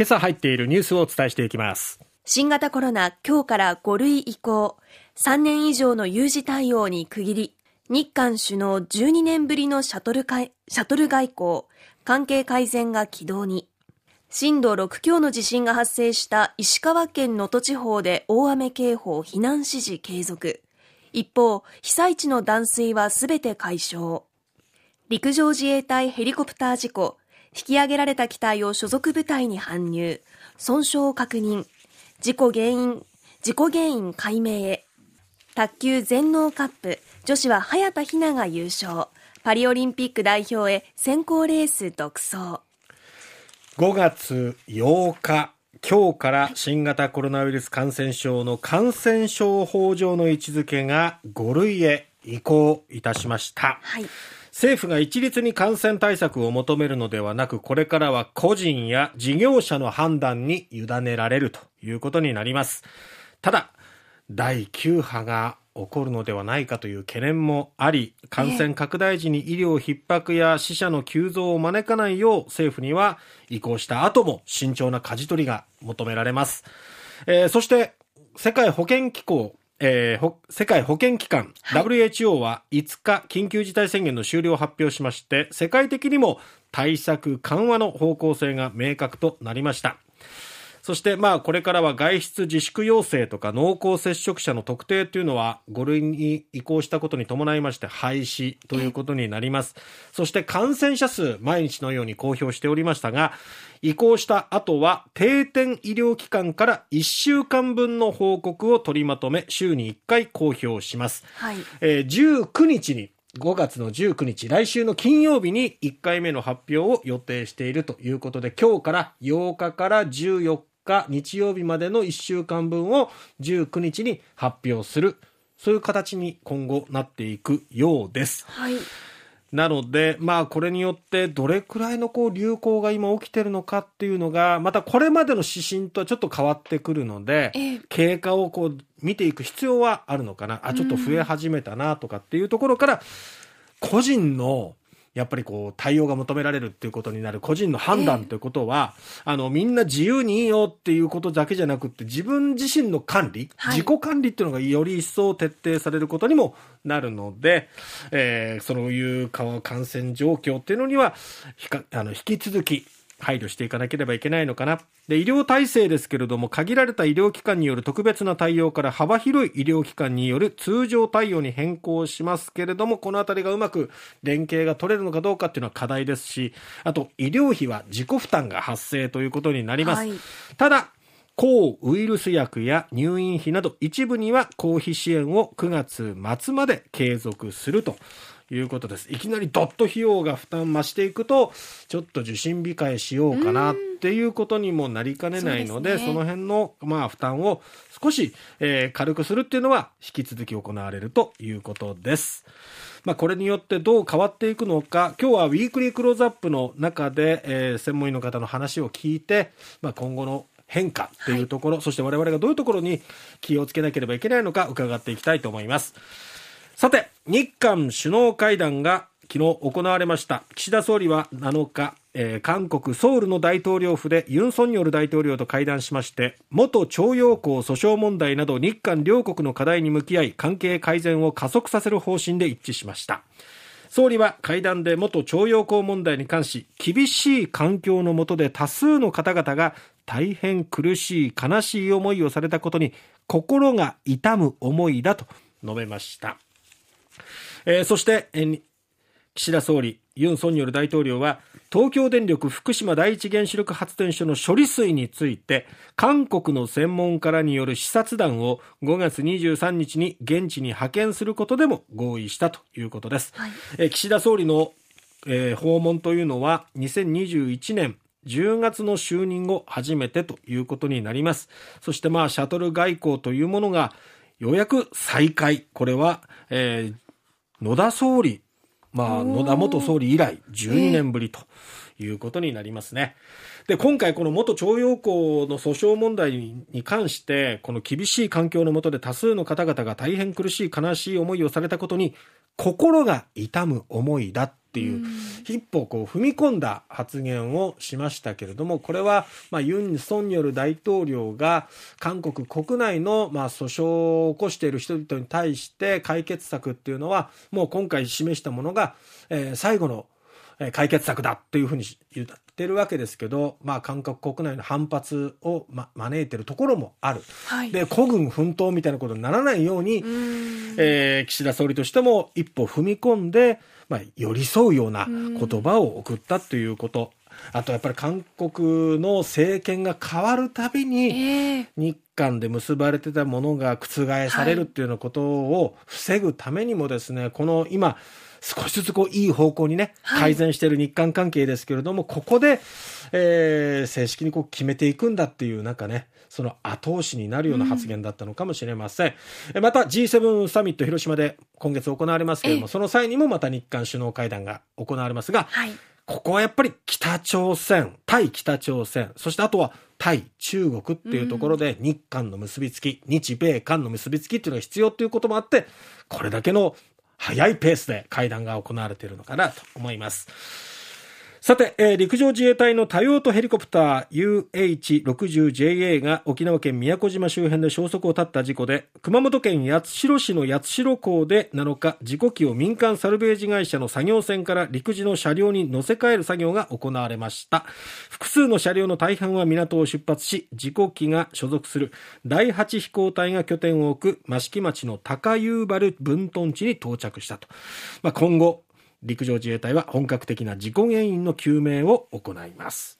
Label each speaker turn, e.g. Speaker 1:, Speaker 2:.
Speaker 1: 今朝入っているニュースをお伝えしていきます。
Speaker 2: 新型コロナ今日から5類移行。3年以上の有事対応に区切り。日韓首脳12年ぶりのシャトルシャトル外交。関係改善が軌道に。震度6強の地震が発生した石川県能登地方で大雨警報避難指示継続。一方被災地の断水はすべて解消。陸上自衛隊ヘリコプター事故。引き上げられた機体を所属部隊に搬入。損傷を確認。事故原因事故原因解明へ。卓球全農カップ。女子は早田ひなが優勝。パリオリンピック代表へ選考レース独走。
Speaker 1: 5月8日今日から新型コロナウイルス感染症の感染症法上の位置づけが5類へ移行いたしました、はい政府が一律に感染対策を求めるのではなく、これからは個人や事業者の判断に委ねられるということになります。ただ、第9波が起こるのではないかという懸念もあり、感染拡大時に医療逼迫や死者の急増を招かないよう政府には移行した後も慎重な舵取りが求められます。えー、そして世界保健機構えー、世界保健機関、はい、WHO は5日緊急事態宣言の終了を発表しまして世界的にも対策緩和の方向性が明確となりましたそしてまあこれからは外出自粛要請とか濃厚接触者の特定というのは5類に移行したことに伴いまして廃止ということになります。そして感染者数毎日のように公表しておりましたが移行した後は定点医療機関から1週間分の報告を取りまとめ週に1回公表します。はい、えー、19日に5月の19日、来週の金曜日に1回目の発表を予定しているということで、今日から8日から14日日曜日までの1週間分を19日に発表するそういう形に今後なっていくようです。はいなので、まあ、これによってどれくらいのこう流行が今起きてるのかっていうのが、またこれまでの指針とはちょっと変わってくるので、経過をこう見ていく必要はあるのかな。あ、ちょっと増え始めたなとかっていうところから、個人のやっぱりこう対応が求められるっていうことになる個人の判断ということは、えー、あのみんな自由にいいよっていうことだけじゃなくて自分自身の管理、はい、自己管理っていうのがより一層徹底されることにもなるので、えー、そういう感染状況っていうのにはあの引き続き配慮していかなければいけないのかな。で、医療体制ですけれども、限られた医療機関による特別な対応から幅広い医療機関による通常対応に変更しますけれども、このあたりがうまく連携が取れるのかどうかっていうのは課題ですし、あと、医療費は自己負担が発生ということになります。はい、ただ、抗ウイルス薬や入院費など一部には公費支援を9月末まで継続するということです。いきなりドット費用が負担増していくと、ちょっと受診控えしようかなっていうことにもなりかねないので、そ、ね、の辺の、まあ、負担を少し、えー、軽くするっていうのは、引き続き行われるということです。まあ、これによってどう変わっていくのか、今日はウィークリークローズアップの中で、えー、専門医の方の話を聞いて、まあ、今後の変化っていうところ、はい、そして我々がどういうところに気をつけなければいけないのか伺っていきたいと思います。さて、日韓首脳会談が昨日行われました。岸田総理は7日、えー、韓国ソウルの大統領府でユン・ソンニョル大統領と会談しまして元徴用工訴訟問題など日韓両国の課題に向き合い関係改善を加速させる方針で一致しました総理は会談で元徴用工問題に関し厳しい環境の下で多数の方々が大変苦しい悲しい思いをされたことに心が痛む思いだと述べましたえー、そして、えー、岸田総理、ユン・ソンニョル大統領は、東京電力福島第一原子力発電所の処理水について、韓国の専門家らによる視察団を5月23日に現地に派遣することでも合意したということです。はい、えー、岸田総理の、えー、訪問というのは、2021年、10月の就任後初めてということになります。そしてまあ、シャトル外交というものが、ようやく再開。これは、えー、野田総理、まあ、野田元総理以来12年ぶりということになりますね。で、今回この元徴用工の訴訟問題に関して、この厳しい環境の下で多数の方々が大変苦しい悲しい思いをされたことに、心が痛む思いだっていう、一歩こう踏み込んだ発言をしましたけれども、これは、まあ、ユン・ソンニョル大統領が韓国国内の、まあ、訴訟を起こしている人々に対して解決策っていうのは、もう今回示したものが、えー、最後の解決策だっていうふうに言ってるわけですけど、まあ、韓国国内の反発を、ま、招いてるところもある、はい、で孤軍奮闘みたいなことにならないようにえー、岸田総理としても一歩踏み込んで、まあ、寄り添うような言葉を送ったということ。あとやっぱり韓国の政権が変わるたびに、日韓で結ばれてたものが覆されるっていうようなことを防ぐためにもですね、この今、少しずつこういい方向にね、改善している日韓関係ですけれども、はい、ここで、えー、正式にこう決めていくんだっていうなんかね、その後押しになるような発言だったのかもしれません。うん、また G7 サミット広島で今月行われますけれども、その際にもまた日韓首脳会談が行われますが、はい、ここはやっぱり北朝鮮、対北朝鮮、そしてあとは対中国っていうところで日韓の結びつき、日米韓の結びつきっていうのが必要っていうこともあって、これだけの早いペースで会談が行われているのかなと思います。さて、えー、陸上自衛隊の多用途ヘリコプター UH-60JA が沖縄県宮古島周辺で消息を絶った事故で、熊本県八代市の八代港で7日、事故機を民間サルベージ会社の作業船から陸自の車両に乗せ替える作業が行われました。複数の車両の大半は港を出発し、事故機が所属する第8飛行隊が拠点を置く益城町の高遊原分屯地に到着したと。まあ、今後、陸上自衛隊は本格的な事故原因の究明を行います。